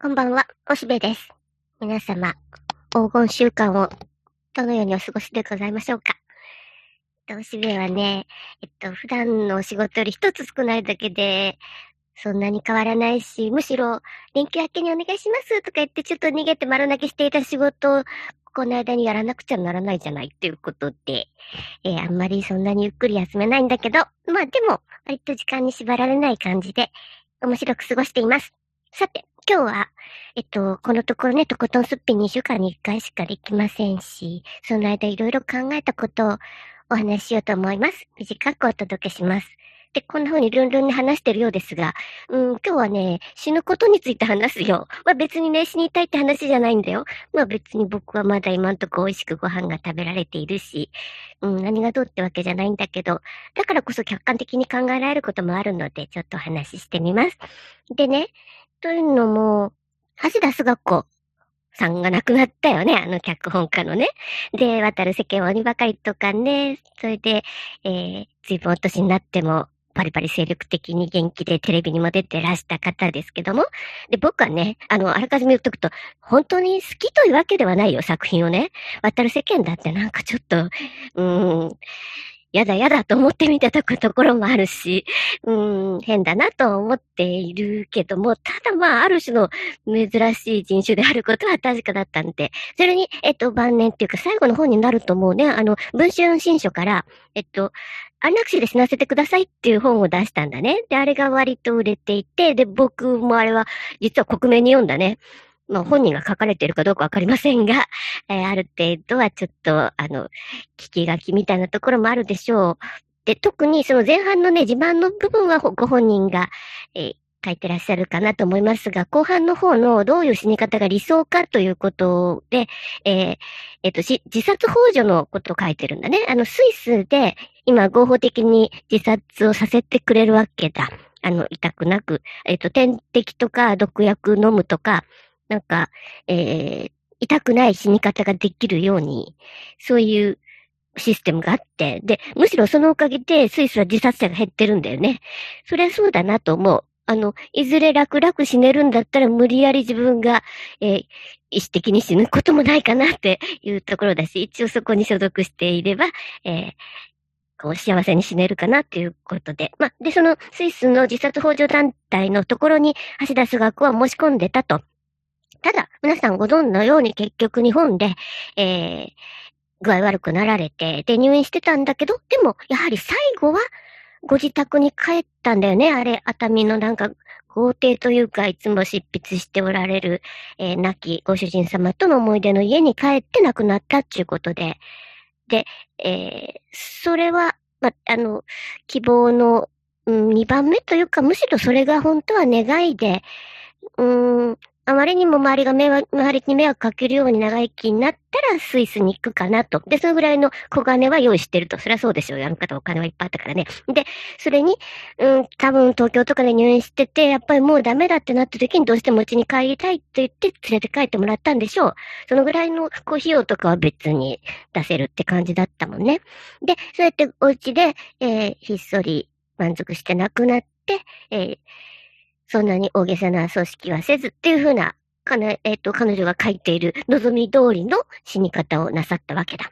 こんばんは、おしべです。皆様、黄金週間をどのようにお過ごしでございましょうか？おしべはね、えっと、普段のお仕事より一つ少ないだけで、そんなに変わらないし、むしろ、連休明けにお願いしますとか言ってちょっと逃げて丸投げしていた仕事を、この間にやらなくちゃならないじゃないっていうことで、えー、あんまりそんなにゆっくり休めないんだけど、まあでも、割と時間に縛られない感じで、面白く過ごしています。さて、今日は、えっと、このところね、とことんすっぴん2週間に1回しかできませんし、その間いろいろ考えたことをお話ししようと思います。短くお届けします。で、こんな風にルンルンに話してるようですが、うん、今日はね、死ぬことについて話すよ。まあ別にね、死にたいって話じゃないんだよ。まあ別に僕はまだ今んとこ美味しくご飯が食べられているし、うん、何がどうってわけじゃないんだけど、だからこそ客観的に考えられることもあるので、ちょっと話ししてみます。でね、というのも、橋田須学子さんが亡くなったよね、あの脚本家のね。で、渡る世間は鬼ばかりとかね、それで、えー、随分お年になっても、バリバリ精力的に元気でテレビにも出てらした方ですけども。で、僕はね、あの、あらかじめ言っとくと、本当に好きというわけではないよ、作品をね。渡る世間だってなんかちょっと、うーん、やだやだと思ってみたところもあるし、うん、変だなと思っているけども、ただまあ、ある種の珍しい人種であることは確かだったんで、それに、えっと、晩年っていうか最後の本になると思うね、あの、文春新書から、えっと、安楽死で死なせてくださいっていう本を出したんだね。で、あれが割と売れていて、で、僕もあれは、実は克明に読んだね。まあ本人が書かれているかどうかわかりませんが、えー、ある程度はちょっと、あの、聞き書きみたいなところもあるでしょう。で、特にその前半のね、自慢の部分はご本人が、えー、書いてらっしゃるかなと思いますが、後半の方のどういう死に方が理想かということで、えー、えっ、と、自殺幇助のことを書いてるんだね。あの、スイスで今合法的に自殺をさせてくれるわけだ。あの、痛くなく、えっ、と、点滴とか毒薬飲むとか、なんか、えー、痛くない死に方ができるように、そういうシステムがあって、で、むしろそのおかげでスイスは自殺者が減ってるんだよね。それはそうだなと思う。あの、いずれ楽々死ねるんだったら無理やり自分が、えー、意思的に死ぬこともないかなっていうところだし、一応そこに所属していれば、えー、こう幸せに死ねるかなっていうことで。まあ、で、そのスイスの自殺法助団体のところに橋田須学は申し込んでたと。ただ、皆さんご存知のように結局日本で、えー、具合悪くなられて、で、入院してたんだけど、でも、やはり最後は、ご自宅に帰ったんだよね。あれ、熱海のなんか、豪邸というか、いつも執筆しておられる、えー、亡きご主人様との思い出の家に帰って亡くなったっていうことで。で、えー、それは、ま、あの、希望の、うん、2番目というか、むしろそれが本当は願いで、うん、あまりにも周りが迷惑、周りに迷惑かけるように長生きになったらスイスに行くかなと。で、そのぐらいの小金は用意してると。そりゃそうでしょう。やる方お金はいっぱいあったからね。で、それに、うん、多分東京とかで入院してて、やっぱりもうダメだってなった時にどうしても家に帰りたいって言って連れて帰ってもらったんでしょう。そのぐらいのこう費用とかは別に出せるって感じだったもんね。で、そうやってお家で、えー、ひっそり満足して亡くなって、えーそんなに大げさな組織はせずっていうふうな、かな、えっ、ー、と、彼女が書いている望み通りの死に方をなさったわけだ。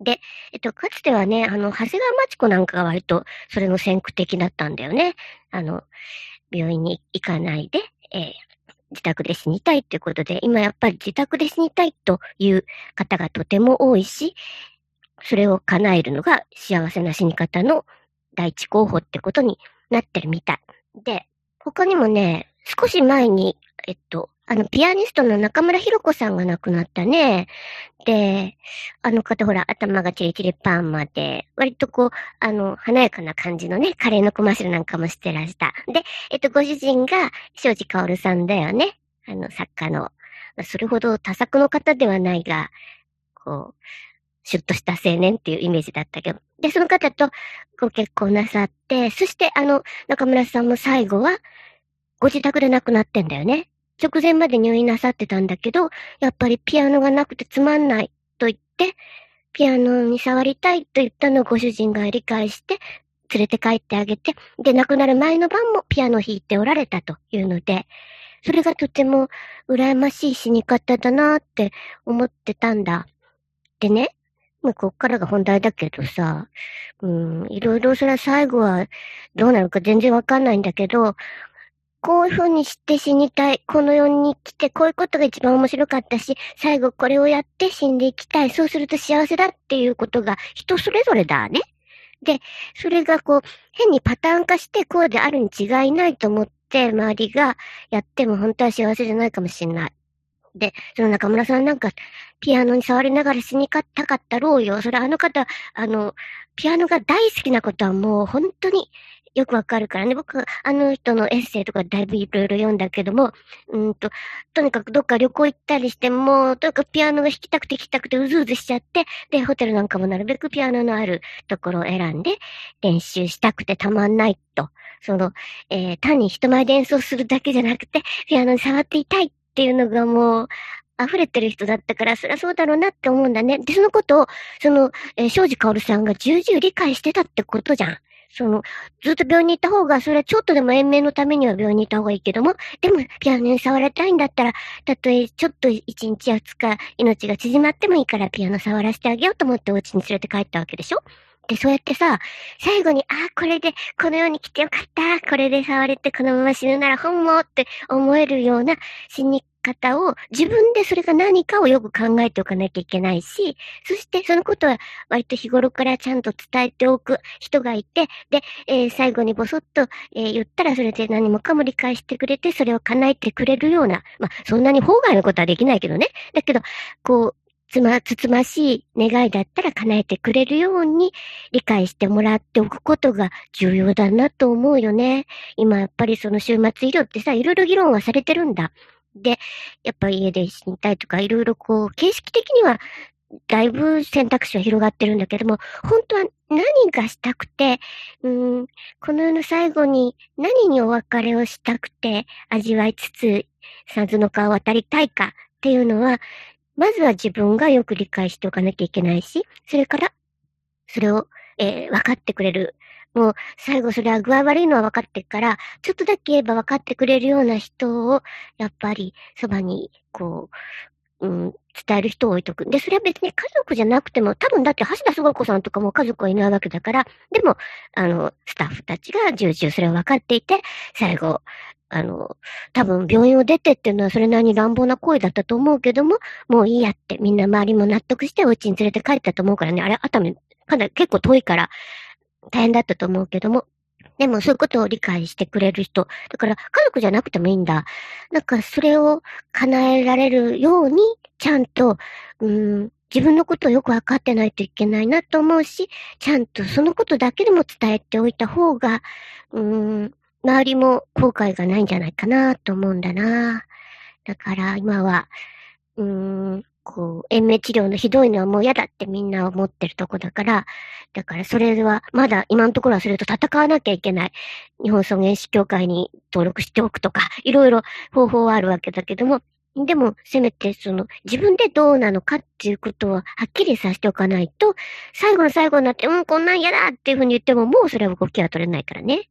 で、えっと、かつてはね、あの、長谷川町子なんかが割とそれの先駆的だったんだよね。あの、病院に行かないで、えー、自宅で死にたいっていうことで、今やっぱり自宅で死にたいという方がとても多いし、それを叶えるのが幸せな死に方の第一候補ってことになってるみたい。で、他にもね、少し前に、えっと、あの、ピアニストの中村博子さんが亡くなったね。で、あの方ほら、頭がチリチリパーマで、割とこう、あの、華やかな感じのね、カレーのコマーシャルなんかもしてらした。で、えっと、ご主人が、庄司薫さんだよね。あの、作家の。それほど多作の方ではないが、こう、シュッとした青年っていうイメージだったけど。で、その方とご結婚なさって、そしてあの、中村さんも最後は、ご自宅で亡くなってんだよね。直前まで入院なさってたんだけど、やっぱりピアノがなくてつまんないと言って、ピアノに触りたいと言ったのをご主人が理解して、連れて帰ってあげて、で、亡くなる前の晩もピアノ弾いておられたというので、それがとても羨ましい死に方だなって思ってたんだ。でね、まあ、こっからが本題だけどさ、うん、いろいろそれは最後はどうなるか全然わかんないんだけど、こういう風にして死にたい。この世に来て、こういうことが一番面白かったし、最後これをやって死んでいきたい。そうすると幸せだっていうことが人それぞれだね。で、それがこう、変にパターン化してこうであるに違いないと思って、周りがやっても本当は幸せじゃないかもしれない。で、その中村さんなんか、ピアノに触りながら死にかたかったろうよ。それあの方、あの、ピアノが大好きなことはもう本当によくわかるからね。僕、あの人のエッセイとかだいぶいろいろ読んだけども、うんと、とにかくどっか旅行行ったりしても、とにかくピアノが弾きたくて弾きたくてうずうずしちゃって、で、ホテルなんかもなるべくピアノのあるところを選んで練習したくてたまんないと。その、えー、単に人前で演奏するだけじゃなくて、ピアノに触っていたいっていうのがもう、溢れてる人だったから、そりゃそうだろうなって思うんだね。で、そのことを、その、えー、庄司薫さんが重々理解してたってことじゃん。その、ずっと病院に行った方が、それはちょっとでも延命のためには病院に行った方がいいけども、でも、ピアノに触られたいんだったら、たとえちょっと1日や2日命が縮まってもいいからピアノ触らせてあげようと思ってお家に連れて帰ったわけでしょ？で、そうやってさ、最後に、ああ、これで、この世に来てよかった。これで触れてこのまま死ぬなら本望って思えるような死に方を、自分でそれが何かをよく考えておかなきゃいけないし、そしてそのことは割と日頃からちゃんと伝えておく人がいて、で、えー、最後にぼそっと、えー、言ったらそれで何もかも理解してくれて、それを叶えてくれるような、まあ、そんなに法外のことはできないけどね。だけど、こう、つま、つつましい願いだったら叶えてくれるように理解してもらっておくことが重要だなと思うよね。今やっぱりその終末医療ってさ、いろいろ議論はされてるんだ。で、やっぱ家で死にたいとか、いろいろこう、形式的には、だいぶ選択肢は広がってるんだけども、本当は何がしたくて、うん、この世の最後に何にお別れをしたくて味わいつつ、さずの川を渡りたいかっていうのは、まずは自分がよく理解しておかなきゃいけないし、それから、それを、えー、分かってくれるもう最後それは具合悪いのは分かってるから、ちょっとだけ言えば分かってくれるような人を、やっぱりそばに、こう、うん、伝える人を置いとく。で、それは別に家族じゃなくても、多分だって橋田壽子さんとかも家族はいないわけだから、でも、あの、スタッフたちが重々それを分かっていて、最後、あの、多分病院を出てっていうのはそれなりに乱暴な行為だったと思うけども、もういいやってみんな周りも納得してお家に連れて帰ったと思うからね、あれ、熱海、かなり結構遠いから、大変だったと思うけども、でもそういうことを理解してくれる人。だから家族じゃなくてもいいんだ。なんかそれを叶えられるように、ちゃんと、うん、自分のことをよくわかってないといけないなと思うし、ちゃんとそのことだけでも伝えておいた方が、うん、周りも後悔がないんじゃないかなと思うんだな。だから今は、うん、こう、延命治療のひどいのはもう嫌だってみんな思ってるとこだから、だからそれはまだ今のところはそれと戦わなきゃいけない。日本尊厳死協会に登録しておくとか、いろいろ方法はあるわけだけども、でも、せめて、その、自分でどうなのかっていうことをはっきりさせておかないと、最後の最後になって、うん、こんなん嫌だっていうふうに言っても、もうそれは動きは取れないからね。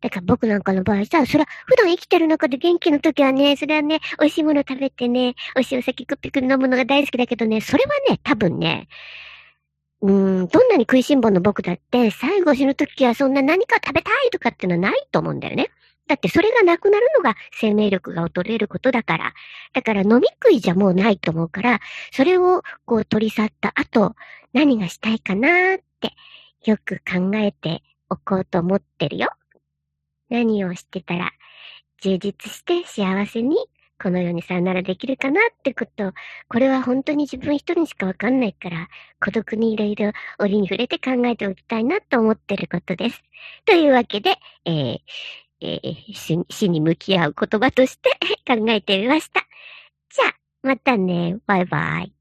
だから僕なんかの場合さ、それは普段生きてる中で元気の時はね、それはね、美味しいもの食べてね、美味しいお酒クッピク飲むのが大好きだけどね、それはね、多分ね、うーん、どんなに食いしん坊の僕だって、最後死ぬ時はそんな何か食べたいとかっていうのはないと思うんだよね。だってそれがなくなるのが生命力が衰えることだから。だから飲み食いじゃもうないと思うから、それをこう取り去った後、何がしたいかなってよく考えておこうと思ってるよ。何をしてたら充実して幸せにこの世にさよならできるかなってこと、これは本当に自分一人しかわかんないから、孤独にいろいろ折に触れて考えておきたいなと思ってることです。というわけで、えー、えー、死に向き合う言葉として 考えてみました。じゃあ、またね。バイバイ。